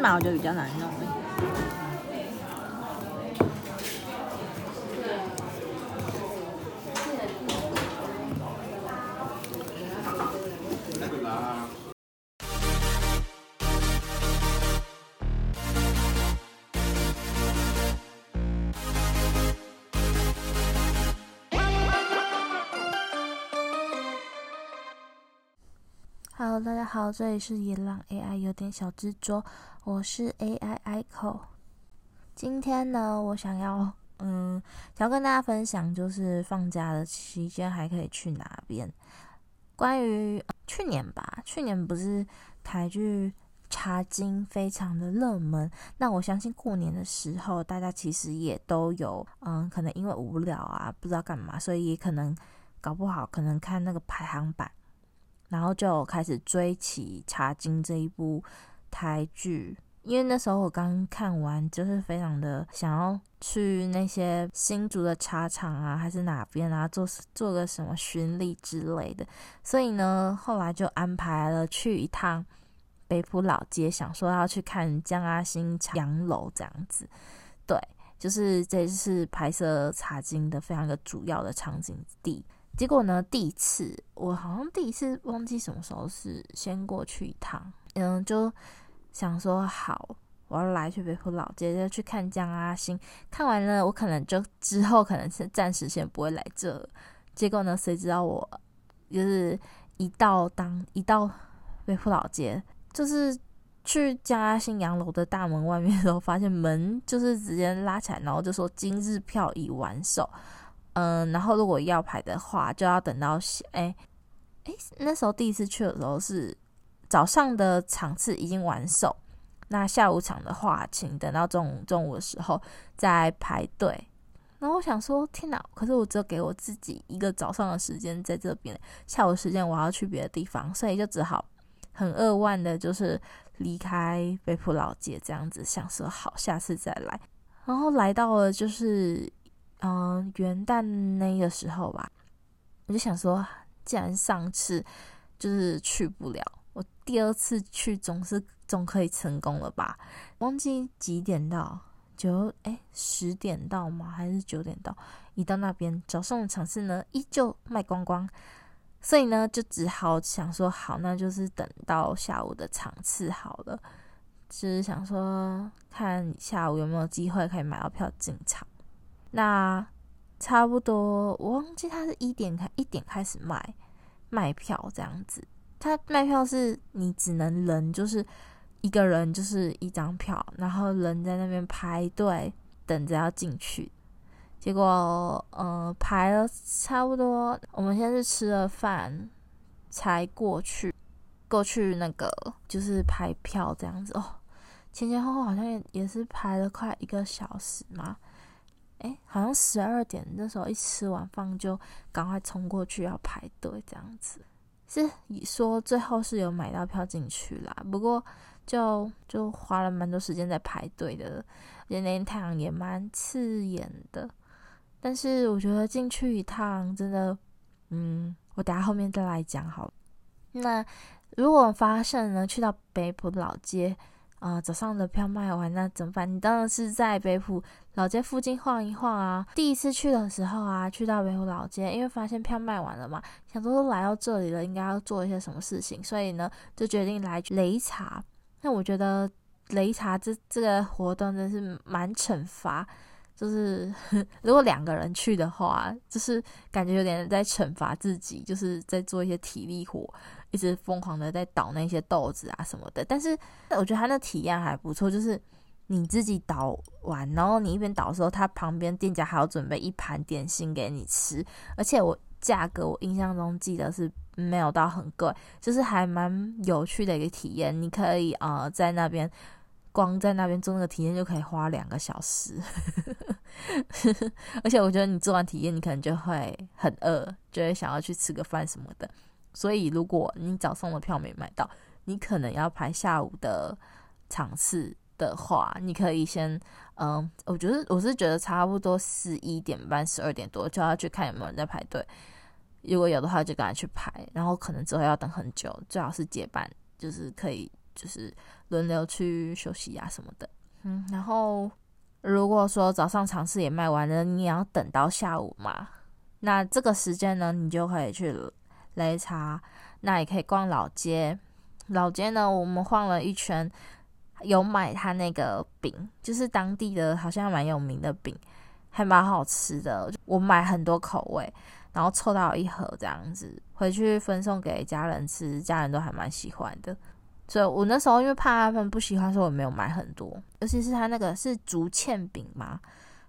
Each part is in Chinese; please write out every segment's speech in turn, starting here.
毛就比较难弄大家好，这里是野狼 AI 有点小执着，我是 AI Echo。今天呢，我想要嗯，想要跟大家分享，就是放假的期间还可以去哪边。关于、去年吧，去年不是台剧《茶金》非常的热门，那我相信过年的时候，大家其实也都有嗯，可能因为无聊啊，不知道干嘛，所以也可能搞不好可能看那个排行榜。然后就开始追起《茶经》这一部台剧，因为那时候我刚看完，就是非常的想要去那些新竹的茶厂啊，还是哪边啊，做做个什么巡礼之类的。所以呢，后来就安排了去一趟北埔老街，想说要去看江阿新洋楼这样子。对，就是这是拍摄《茶经》的非常一个主要的场景地。结果呢，第一次我好像第一次忘记什么时候是先过去一趟，嗯，就想说好，我要来去北埔老街，就去看江阿新。看完了，我可能就之后可能是暂时先不会来这。结果呢，谁知道我就是一到当一到北埔老街，就是去江阿新洋楼的大门外面的时候，发现门就是直接拉起来，然后就说今日票已完售。嗯，然后如果要排的话，就要等到哎哎，那时候第一次去的时候是早上的场次已经完售，那下午场的话，请等到中午中午的时候再排队。然后我想说，天哪！可是我只有给我自己一个早上的时间在这边，下午时间我要去别的地方，所以就只好很扼腕的，就是离开北埔老街这样子，想说好下次再来。然后来到了就是。嗯，元旦那个时候吧，我就想说，既然上次就是去不了，我第二次去总是总可以成功了吧？忘记几点到，九哎十点到吗？还是九点到？一到那边早上的场次呢，依旧卖光光，所以呢，就只好想说，好，那就是等到下午的场次好了。就是想说，看下午有没有机会可以买到票进场。那差不多，我忘记他是一点开一点开始卖卖票这样子。他卖票是你只能人就是一个人就是一张票，然后人在那边排队等着要进去。结果呃排了差不多，我们先是吃了饭才过去过去那个就是排票这样子哦。前前后后好像也也是排了快一个小时嘛。哎，好像十二点那时候一吃完饭就赶快冲过去要排队这样子，是说最后是有买到票进去啦，不过就就花了蛮多时间在排队的，而且那天太阳也蛮刺眼的。但是我觉得进去一趟真的，嗯，我等下后面再来讲好。那如果发现呢，去到北埔老街。呃，早上的票卖完，那怎么办？你当然是在北埔老街附近晃一晃啊。第一次去的时候啊，去到北埔老街，因为发现票卖完了嘛，想说都来到这里了，应该要做一些什么事情，所以呢，就决定来擂茶。那我觉得擂茶这这个活动真是蛮惩罚，就是 如果两个人去的话，就是感觉有点在惩罚自己，就是在做一些体力活。一直疯狂的在倒那些豆子啊什么的，但是我觉得他那体验还不错，就是你自己倒完，然后你一边倒的时候，他旁边店家还要准备一盘点心给你吃，而且我价格我印象中记得是没有到很贵，就是还蛮有趣的一个体验。你可以呃在那边光在那边做那个体验就可以花两个小时，而且我觉得你做完体验，你可能就会很饿，就会想要去吃个饭什么的。所以，如果你早上的票没买到，你可能要排下午的场次的话，你可以先，嗯，我觉得我是觉得差不多十一点半、十二点多就要去看有没有人在排队。如果有的话，就赶快去排。然后可能之后要等很久，最好是结伴，就是可以就是轮流去休息啊什么的。嗯，然后如果说早上尝试也卖完了，你也要等到下午嘛。那这个时间呢，你就可以去擂茶，那也可以逛老街。老街呢，我们晃了一圈，有买他那个饼，就是当地的好像蛮有名的饼，还蛮好吃的。我买很多口味，然后凑到一盒这样子，回去分送给家人吃，家人都还蛮喜欢的。所以我那时候因为怕他们不喜欢，所以我没有买很多。尤其是他那个是竹签饼嘛，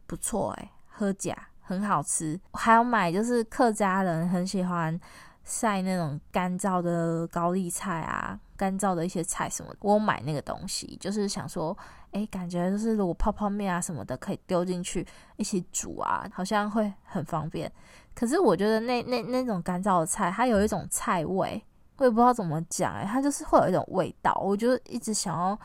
不错诶，喝甲很好吃。还要买就是客家人很喜欢。晒那种干燥的高丽菜啊，干燥的一些菜什么，我买那个东西，就是想说，哎，感觉就是如果泡泡面啊什么的，可以丢进去一起煮啊，好像会很方便。可是我觉得那那那种干燥的菜，它有一种菜味，我也不知道怎么讲，哎，它就是会有一种味道，我就一直想要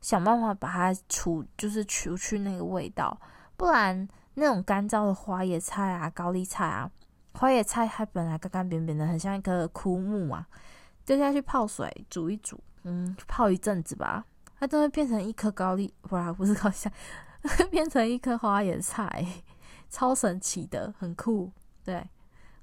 想办法把它除，就是除去那个味道，不然那种干燥的花椰菜啊、高丽菜啊。花椰菜它本来干干扁扁的，很像一棵枯木啊，丢下去泡水煮一煮，嗯，泡一阵子吧，它就会变成一颗高丽，不然不是高丽菜，变成一颗花椰菜，超神奇的，很酷。对，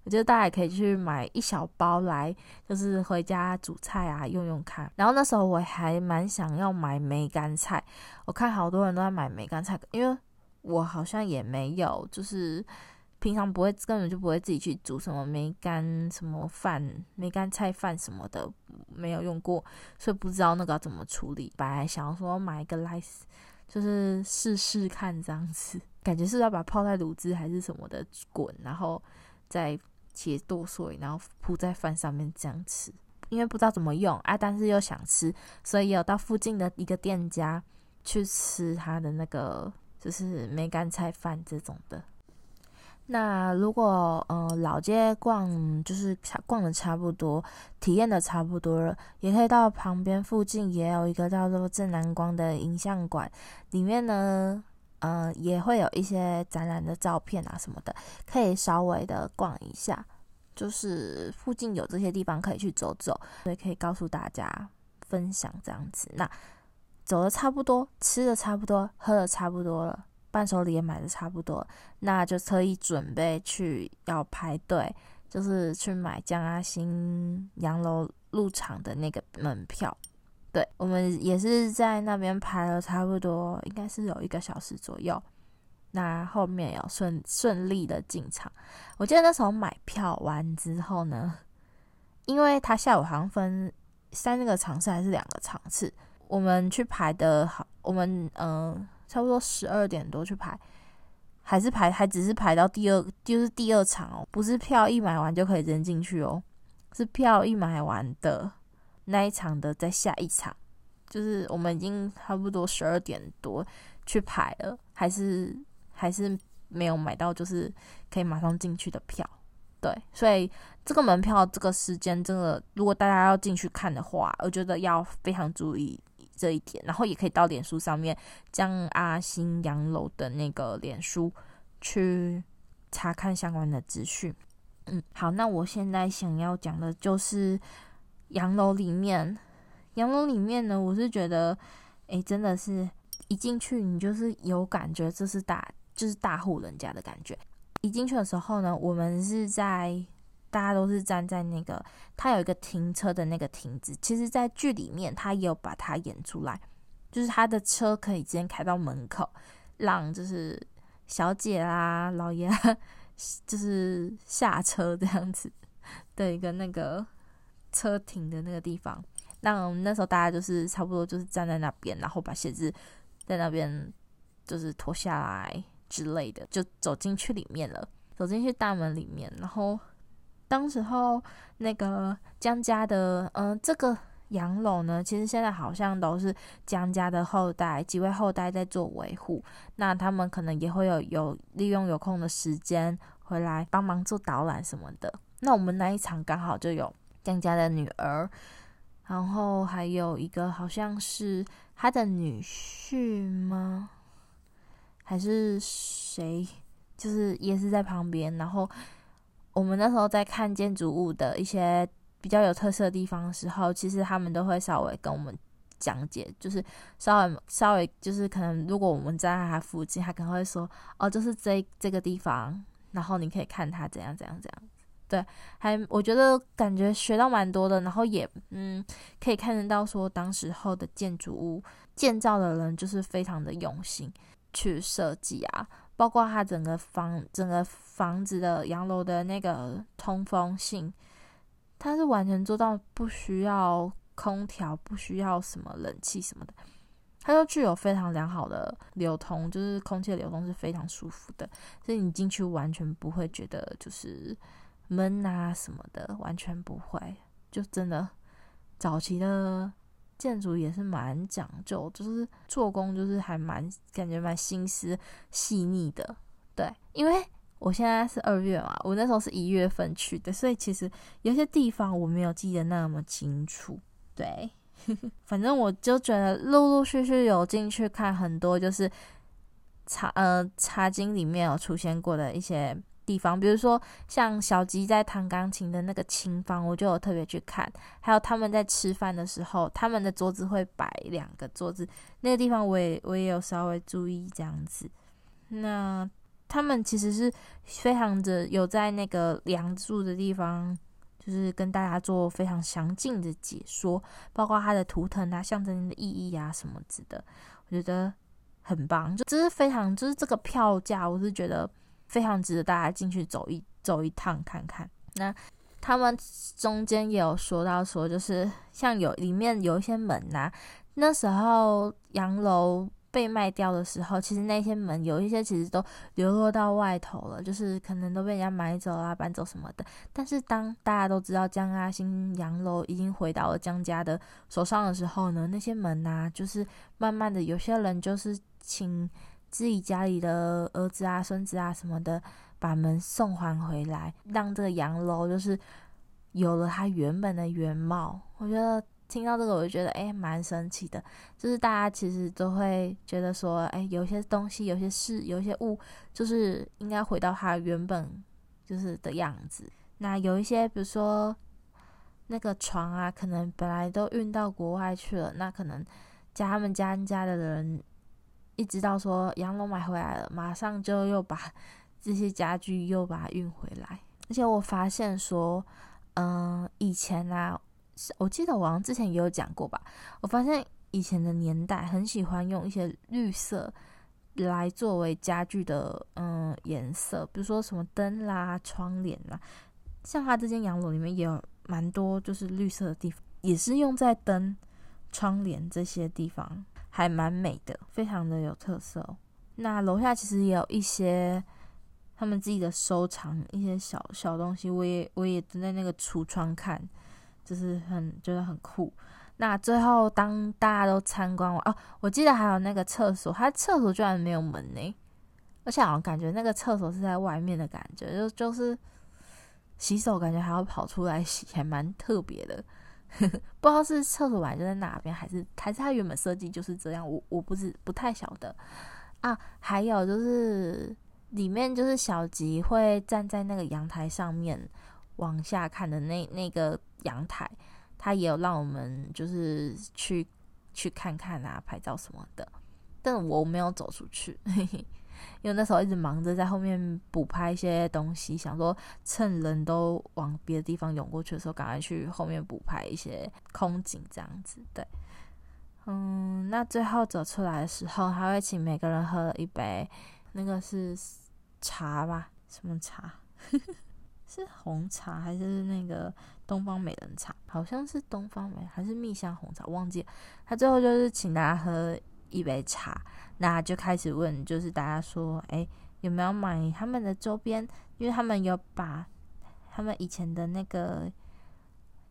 我觉得大家也可以去买一小包来，就是回家煮菜啊，用用看。然后那时候我还蛮想要买梅干菜，我看好多人都在买梅干菜，因为我好像也没有，就是。平常不会，根本就不会自己去煮什么梅干什么饭、梅干菜饭什么的，没有用过，所以不知道那个要怎么处理。本来想要说买一个来，就是试试看这样子，感觉是要把泡在卤汁还是什么的滚，然后再切剁碎，然后铺在饭上面这样吃。因为不知道怎么用啊，但是又想吃，所以有到附近的一个店家去吃他的那个就是梅干菜饭这种的。那如果呃老街逛就是逛的差不多，体验的差不多了，也可以到旁边附近也有一个叫做正南光的影像馆，里面呢呃也会有一些展览的照片啊什么的，可以稍微的逛一下，就是附近有这些地方可以去走走，所以可以告诉大家分享这样子。那走的差不多，吃的差不多，喝的差不多了。伴手礼也买的差不多，那就特意准备去要排队，就是去买江阿新洋楼入场的那个门票。对，我们也是在那边排了差不多，应该是有一个小时左右。那后面有顺顺利的进场。我记得那时候买票完之后呢，因为他下午好像分三个场次还是两个场次，我们去排的好，我们嗯。差不多十二点多去排，还是排，还只是排到第二，就是第二场哦，不是票一买完就可以扔进去哦，是票一买完的那一场的再下一场，就是我们已经差不多十二点多去排了，还是还是没有买到，就是可以马上进去的票，对，所以这个门票这个时间真的，如果大家要进去看的话，我觉得要非常注意。这一点，然后也可以到脸书上面江阿新洋楼的那个脸书去查看相关的资讯。嗯，好，那我现在想要讲的就是洋楼里面，洋楼里面呢，我是觉得，哎，真的是一进去你就是有感觉，这是大就是大户人家的感觉。一进去的时候呢，我们是在。大家都是站在那个，他有一个停车的那个亭子。其实，在剧里面，他也有把它演出来，就是他的车可以直接开到门口，让就是小姐啦、老爷 就是下车这样子的一个那个车停的那个地方。那那时候大家就是差不多就是站在那边，然后把鞋子在那边就是脱下来之类的，就走进去里面了，走进去大门里面，然后。当时候那个江家的，嗯、这个洋楼呢，其实现在好像都是江家的后代，几位后代在做维护。那他们可能也会有有利用有空的时间回来帮忙做导览什么的。那我们那一场刚好就有江家的女儿，然后还有一个好像是他的女婿吗？还是谁？就是也是在旁边，然后。我们那时候在看建筑物的一些比较有特色的地方的时候，其实他们都会稍微跟我们讲解，就是稍微稍微就是可能如果我们在他附近，他可能会说哦，就是这这个地方，然后你可以看他怎样怎样怎样。对，还我觉得感觉学到蛮多的，然后也嗯可以看得到说当时候的建筑物建造的人就是非常的用心去设计啊。包括它整个房整个房子的洋楼的那个通风性，它是完全做到不需要空调，不需要什么冷气什么的，它就具有非常良好的流通，就是空气的流通是非常舒服的，所以你进去完全不会觉得就是闷啊什么的，完全不会，就真的早期的。建筑也是蛮讲究，就是做工就是还蛮感觉蛮心思细腻的，对，因为我现在是二月嘛，我那时候是一月份去的，所以其实有些地方我没有记得那么清楚，对，反正我就觉得陆陆续续有进去看很多，就是茶呃茶经里面有出现过的一些。地方，比如说像小吉在弹钢琴的那个琴房，我就有特别去看。还有他们在吃饭的时候，他们的桌子会摆两个桌子，那个地方我也我也有稍微注意这样子。那他们其实是非常的有在那个梁柱的地方，就是跟大家做非常详尽的解说，包括它的图腾啊、象征的意义啊什么之类的，我觉得很棒。就这是非常，就是这个票价，我是觉得。非常值得大家进去走一走一趟看看。那他们中间也有说到说，就是像有里面有一些门呐、那时候洋楼被卖掉的时候，其实那些门有一些其实都流落到外头了，就是可能都被人家买走啦、搬走什么的。但是当大家都知道江阿新洋楼已经回到了江家的手上的时候呢，那些门呐、就是慢慢的有些人就是请。自己家里的儿子啊、孙子啊什么的，把门送还回来，让这个洋楼就是有了它原本的原貌。我觉得听到这个，我就觉得诶，蛮神奇的。就是大家其实都会觉得说，诶，有些东西、有些事、有些物，就是应该回到它原本就是的样子。那有一些，比如说那个床啊，可能本来都运到国外去了，那可能家他们家人家的人。一直到说洋楼买回来了，马上就又把这些家具又把它运回来。而且我发现说，嗯、以前啊，我记得我好像之前也有讲过吧。我发现以前的年代很喜欢用一些绿色来作为家具的嗯颜色，比如说什么灯啦、窗帘啦。像他这间洋楼里面也有蛮多就是绿色的地方，也是用在灯、窗帘这些地方。还蛮美的，非常的有特色。那楼下其实也有一些他们自己的收藏，一些小小东西，我也我也蹲在那个橱窗看，就是很觉得很酷。那最后当大家都参观完哦，我记得还有那个厕所，它厕所居然没有门呢，而且好像感觉那个厕所是在外面的感觉，就就是洗手感觉还要跑出来洗，还蛮特别的。不知道是厕所板就在哪边，还是还是它原本设计就是这样，我我不是不太晓得啊。还有就是里面就是小吉会站在那个阳台上面往下看的那那个阳台，他也有让我们就是去去看看啊，拍照什么的，但我没有走出去。嘿嘿因为那时候一直忙着在后面补拍一些东西，想说趁人都往别的地方涌过去的时候，赶快去后面补拍一些空景，这样子。对，嗯，那最后走出来的时候，还会请每个人喝一杯，那个是茶吧？什么茶？是红茶还是那个东方美人茶？好像是东方美，还是蜜香红茶？忘记了。他最后就是请大家喝一杯茶。那就开始问，就是大家说，哎，有没有买他们的周边？因为他们有把他们以前的那个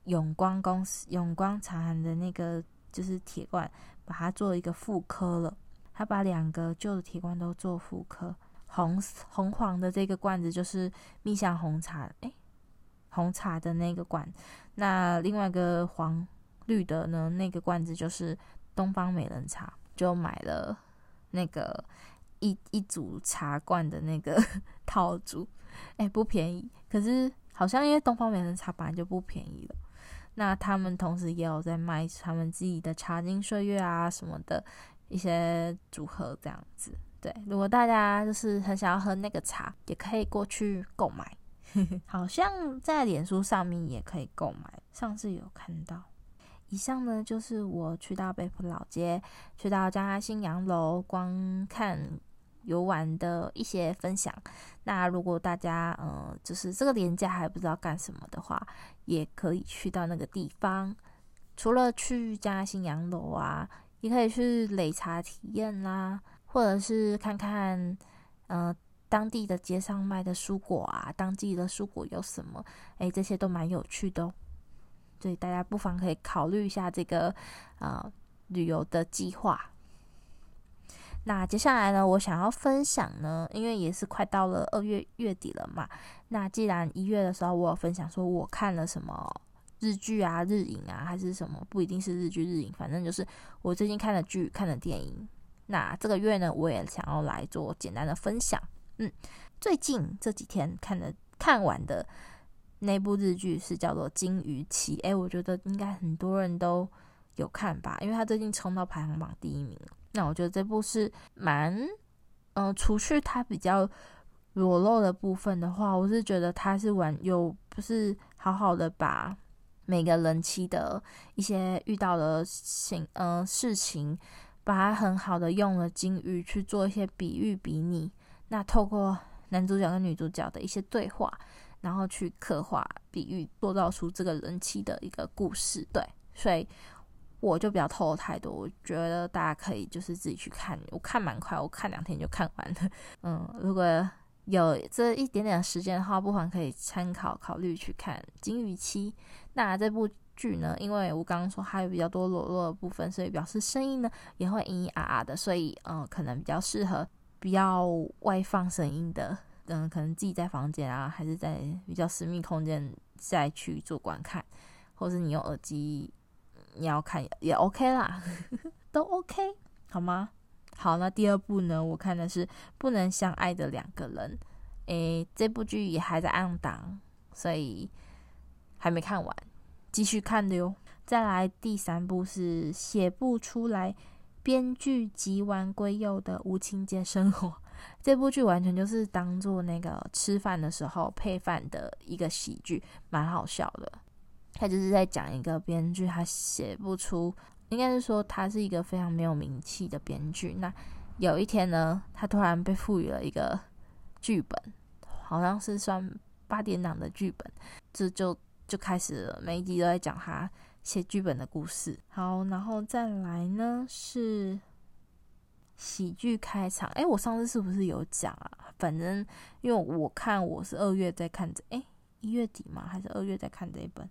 永光公司、永光茶行的那个就是铁罐，把它做一个复刻了。他把两个旧的铁罐都做复刻，红红黄的这个罐子就是蜜香红茶，哎，红茶的那个罐。那另外一个黄绿的呢，那个罐子就是东方美人茶，就买了。那个一一组茶罐的那个 套组，哎，不便宜。可是好像因为东方美人茶本来就不便宜了。那他们同时也有在卖他们自己的茶金岁月啊什么的一些组合这样子。对，如果大家就是很想要喝那个茶，也可以过去购买。好像在脸书上面也可以购买，上次有看到。以上呢就是我去到北埔老街、去到嘉义新洋楼观看游玩的一些分享。那如果大家呃就是这个年假还不知道干什么的话，也可以去到那个地方。除了去嘉义新洋楼啊，也可以去擂茶体验啦，或者是看看呃。当地的街上卖的蔬果啊，当地的蔬果有什么？哎，这些都蛮有趣的。所以大家不妨可以考虑一下这个呃旅游的计划。那接下来呢，我想要分享呢，因为也是快到了二月月底了嘛。那既然一月的时候我有分享说我看了什么日剧啊、日影啊，还是什么，不一定是日剧、日影，反正就是我最近看的剧、看的电影。那这个月呢，我也想要来做简单的分享。嗯，最近这几天看的看完的那部日剧是叫做《金鱼期》，哎，我觉得应该很多人都有看吧，因为它最近冲到排行榜第一名。那我觉得这部是蛮，嗯、除去它比较裸露的部分的话，我是觉得它是玩有不是好好的把每个人妻的一些遇到的情、呃、事情，把它很好的用了金鱼去做一些比喻比拟。那透过男主角跟女主角的一些对话，然后去刻画、比喻、塑造出这个人气的一个故事。对，所以我就比较透露太多。我觉得大家可以就是自己去看，我看蛮快，我看两天就看完了。嗯，如果有这一点点时间的话，不妨可以参考考虑去看《金鱼期》。那这部剧呢，因为我刚刚说还有比较多裸露的部分，所以表示声音呢也会咿咿啊啊的，所以嗯，可能比较适合。比较外放声音的，嗯，可能自己在房间啊，还是在比较私密空间再去做观看，或是你用耳机你要看也 OK 啦，都 OK 好吗？好，那第二部呢，我看的是《不能相爱的两个人》，诶，这部剧也还在按档，所以还没看完，继续看的哟。再来第三部是写不出来。编剧吉丸归佑的无情节生活，这部剧完全就是当做那个吃饭的时候配饭的一个喜剧，蛮好笑的。他就是在讲一个编剧，他写不出，应该是说他是一个非常没有名气的编剧。那有一天呢，他突然被赋予了一个剧本，好像是算八点档的剧本，这就就开始了，每一集都在讲他。写剧本的故事，好，然后再来呢是喜剧开场。哎，我上次是不是有讲啊？反正因为我看我是二月在看这，哎，一月底吗？还是二月在看这一本？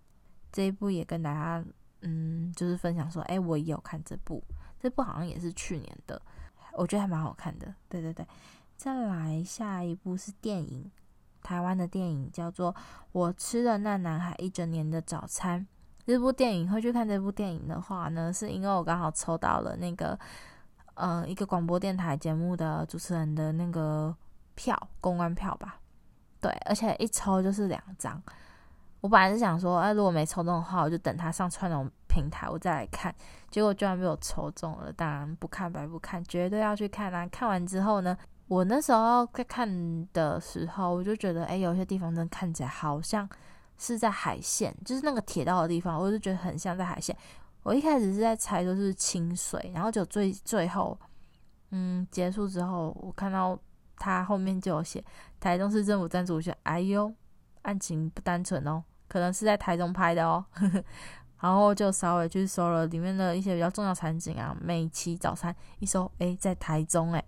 这一部也跟大家嗯，就是分享说，哎，我也有看这部，这部好像也是去年的，我觉得还蛮好看的。对对对，再来下一部是电影，台湾的电影叫做《我吃了那男孩一整年的早餐》。这部电影会去看这部电影的话呢，是因为我刚好抽到了那个，呃，一个广播电台节目的主持人的那个票，公关票吧。对，而且一抽就是两张。我本来是想说，哎、如果没抽中的话，我就等他上串流平台，我再来看。结果居然被我抽中了，当然不看白不看，绝对要去看啊！看完之后呢，我那时候在看的时候，我就觉得，哎，有些地方真看起来好像。是在海线，就是那个铁道的地方，我就觉得很像在海线。我一开始是在猜都是清水，然后就最最后，嗯，结束之后，我看到他后面就有写台中市政府赞助，我觉得哎呦，案情不单纯哦，可能是在台中拍的哦。然后就稍微去搜了里面的一些比较重要场景啊，美琪早餐一搜，哎，在台中哎。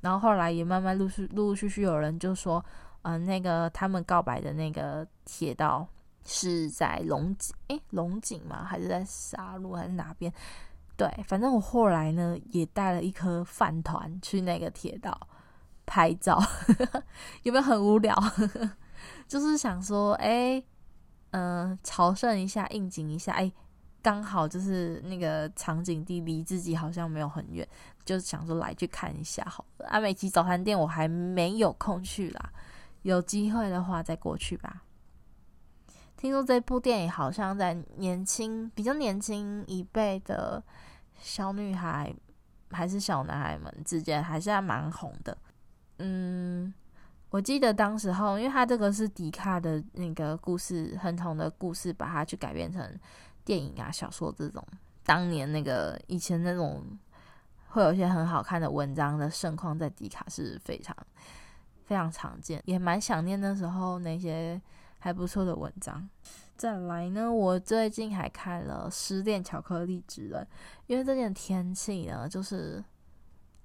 然后后来也慢慢陆续陆陆续续有人就说。嗯、那个他们告白的那个铁道是在龙井，诶，龙井吗？还是在沙鹿，还是哪边？对，反正我后来呢也带了一颗饭团去那个铁道拍照，有没有很无聊？就是想说，哎，嗯、呃，朝圣一下，应景一下，哎，刚好就是那个场景地离自己好像没有很远，就是想说来去看一下好了。阿美吉早餐店我还没有空去啦。有机会的话再过去吧。听说这部电影好像在年轻、比较年轻一辈的小女孩还是小男孩们之间还是还蛮红的。嗯，我记得当时候，因为他这个是迪卡的那个故事，很红的故事，把它去改编成电影啊、小说这种。当年那个以前那种会有一些很好看的文章的盛况，在迪卡是非常非常常见，也蛮想念那时候那些还不错的文章。再来呢，我最近还看了《失恋巧克力之人》，因为这点天气呢，就是。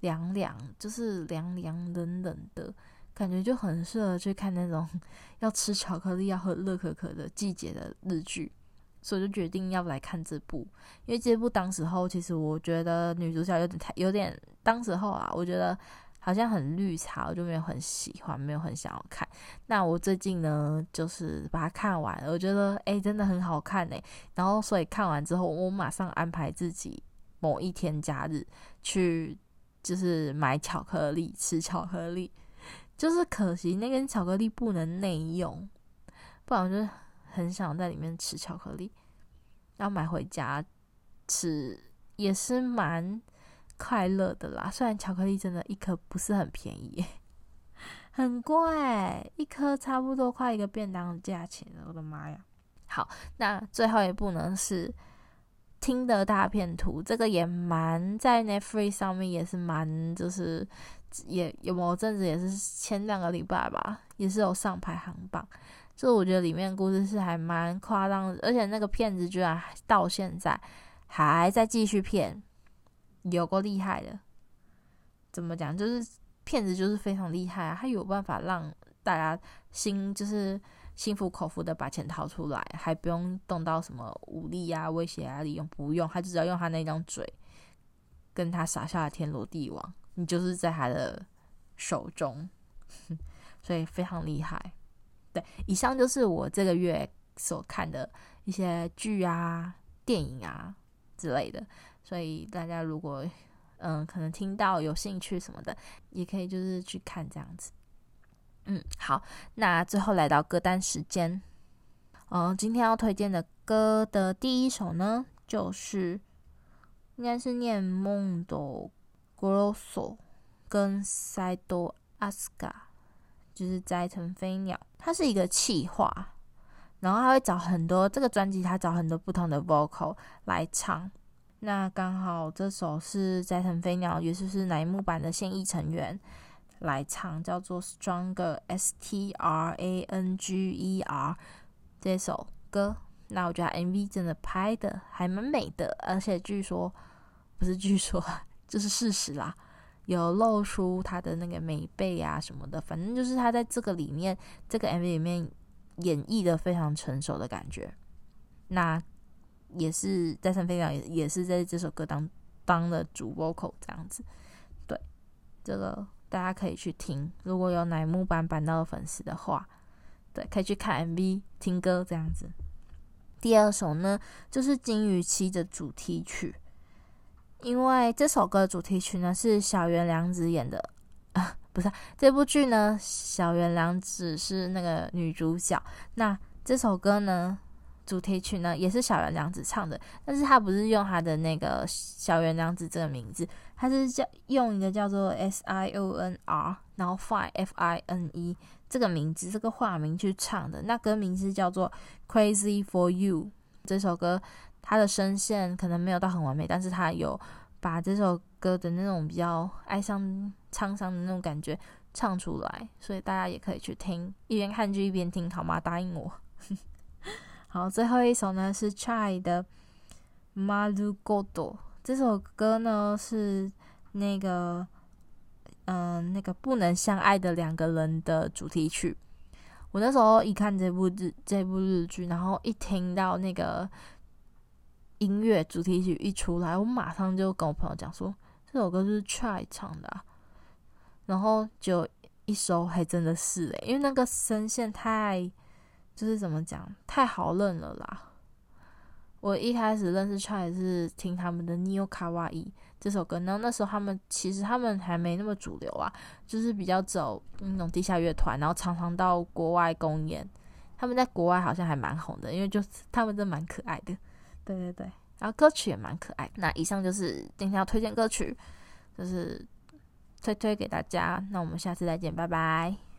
凉凉，就是凉凉冷冷的感觉，就很适合去看那种 要吃巧克力、要喝热可可的季节的日剧，所以就决定要来看这部。因为这部当时候，其实我觉得女主角有点太有点，当时候啊，我觉得好像很绿茶，我就没有很喜欢，没有很想要看。那我最近呢，就是把它看完，我觉得哎、真的很好看哎。然后所以看完之后，我马上安排自己某一天假日去。就是买巧克力，吃巧克力，就是可惜那根巧克力不能内用，不然我就很想在里面吃巧克力。要买回家吃也是蛮快乐的啦。虽然巧克力真的一颗不是很便宜，很贵，一颗差不多快一个便当的价钱。我的妈呀！好，那最后一步呢是。听的大片图，这个也蛮在 Netflix 上面也是蛮，就是也有某阵子也是前两个礼拜吧，也是有上排行榜。就我觉得里面故事是还蛮夸张的，而且那个骗子居然到现在还在继续骗，有够厉害的。怎么讲？就是骗子就是非常厉害啊，他有办法让大家心就是。心服口服的把钱掏出来，还不用动到什么武力啊、威胁啊、利用，不用，他只要用他那张嘴，跟他撒下的天罗地网，你就是在他的手中，所以非常厉害。对，以上就是我这个月所看的一些剧啊、电影啊之类的，所以大家如果嗯可能听到有兴趣什么的，也可以就是去看这样子。嗯，好，那最后来到歌单时间。嗯，今天要推荐的歌的第一首呢，就是应该是念梦的 Grosso 跟 Side Asuka，就是斋藤飞鸟。它是一个企划，然后他会找很多这个专辑，他找很多不同的 vocal 来唱。那刚好这首是斋藤飞鸟，也就是乃木坂的现役成员。来唱叫做 Stronger S T R A N G E R 这首歌，那我觉得 MV 真的拍的还蛮美的，而且据说不是据说，就是事实啦，有露出他的那个美背啊什么的，反正就是他在这个里面，这个 MV 里面演绎的非常成熟的感觉。那也是在上飞鸟也也是在这首歌当当的主 vocal 这样子，对这个。大家可以去听，如果有乃木坂坂道的粉丝的话，对，可以去看 MV、听歌这样子。第二首呢，就是《金鱼期》的主题曲，因为这首歌的主题曲呢是小原良子演的啊，不是这部剧呢，小原良子是那个女主角。那这首歌呢，主题曲呢也是小原凉子唱的，但是他不是用他的那个小原凉子这个名字，他是叫用一个叫做 S I O N R，然后 Fine F I N E 这个名字这个化名去唱的。那歌名是叫做 Crazy for You。这首歌他的声线可能没有到很完美，但是他有把这首歌的那种比较哀伤沧桑的那种感觉唱出来，所以大家也可以去听，一边看剧一边听，好吗？答应我。好，最后一首呢是 Chai 的《Maru Godo》。这首歌呢是那个，嗯、那个不能相爱的两个人的主题曲。我那时候一看这部日这部日剧，然后一听到那个音乐主题曲一出来，我马上就跟我朋友讲说，这首歌是 Chai 唱的、啊。然后就一搜，还真的是诶，因为那个声线太。就是怎么讲，太好认了啦！我一开始认识 Try 是听他们的《Neo Kawaii》这首歌，然后那时候他们其实他们还没那么主流啊，就是比较走那种地下乐团，然后常常到国外公演。他们在国外好像还蛮红的，因为就是他们真蛮可爱的。对对对，然后歌曲也蛮可爱。那以上就是今天要推荐歌曲，就是推推给大家。那我们下次再见，拜拜。